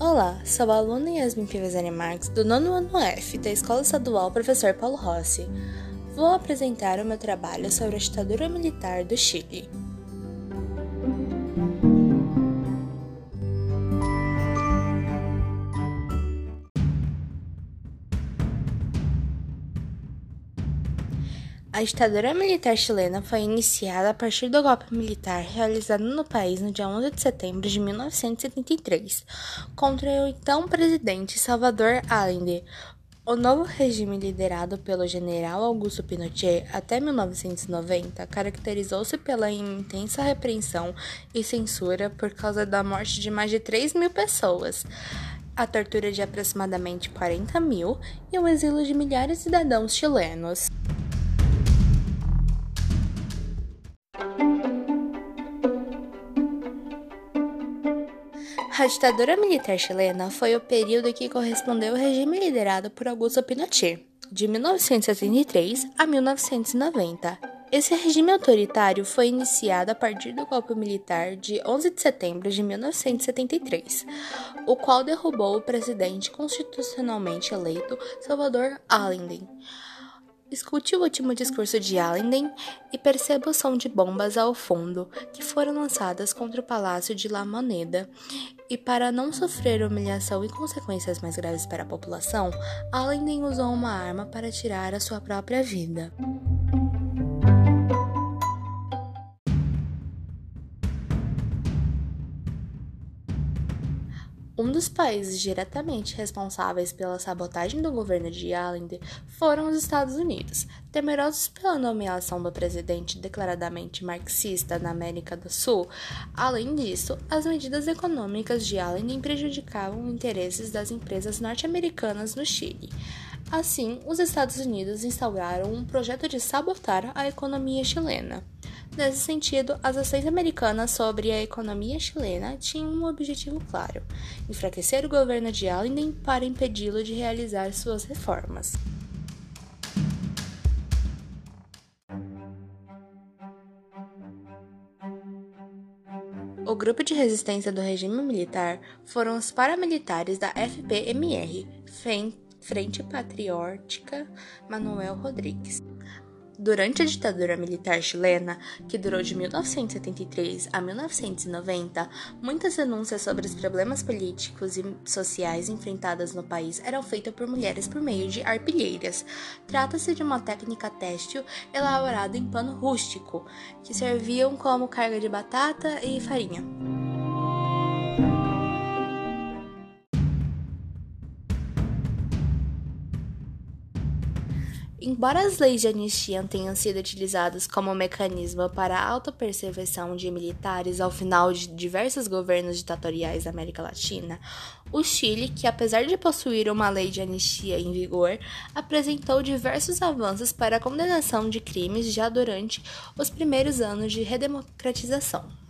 Olá, sou a aluna Yasmin Pivezani Marques, do nono ano F, da Escola Estadual Professor Paulo Rossi. Vou apresentar o meu trabalho sobre a ditadura militar do Chile. A ditadura militar chilena foi iniciada a partir do golpe militar realizado no país no dia 11 de setembro de 1973 contra o então presidente Salvador Allende. O novo regime liderado pelo general Augusto Pinochet até 1990 caracterizou-se pela intensa repreensão e censura por causa da morte de mais de 3 mil pessoas a tortura de aproximadamente 40 mil e o exílio de milhares de cidadãos chilenos. A ditadura militar chilena foi o período que correspondeu ao regime liderado por Augusto Pinochet, de 1973 a 1990. Esse regime autoritário foi iniciado a partir do golpe militar de 11 de setembro de 1973, o qual derrubou o presidente constitucionalmente eleito Salvador Allende. Escute o último discurso de Allenden e perceba o som de bombas ao fundo que foram lançadas contra o Palácio de La Moneda. E para não sofrer humilhação e consequências mais graves para a população, Allenden usou uma arma para tirar a sua própria vida. Um dos países diretamente responsáveis pela sabotagem do governo de Allende foram os Estados Unidos. Temerosos pela nomeação do presidente declaradamente marxista na América do Sul, além disso, as medidas econômicas de Allende prejudicavam interesses das empresas norte-americanas no Chile. Assim, os Estados Unidos instauraram um projeto de sabotar a economia chilena. Nesse sentido, as ações americanas sobre a economia chilena tinham um objetivo claro: enfraquecer o governo de Allende para impedi-lo de realizar suas reformas. O grupo de resistência do regime militar foram os paramilitares da FPMR, Frente Patriótica Manuel Rodrigues. Durante a ditadura militar chilena, que durou de 1973 a 1990, muitas denúncias sobre os problemas políticos e sociais enfrentados no país eram feitas por mulheres por meio de arpilheiras. Trata-se de uma técnica têxtil elaborada em pano rústico, que serviam como carga de batata e farinha. Embora as leis de anistia tenham sido utilizadas como mecanismo para a autoperseversão de militares ao final de diversos governos ditatoriais da América Latina, o Chile, que apesar de possuir uma lei de anistia em vigor, apresentou diversos avanços para a condenação de crimes já durante os primeiros anos de redemocratização.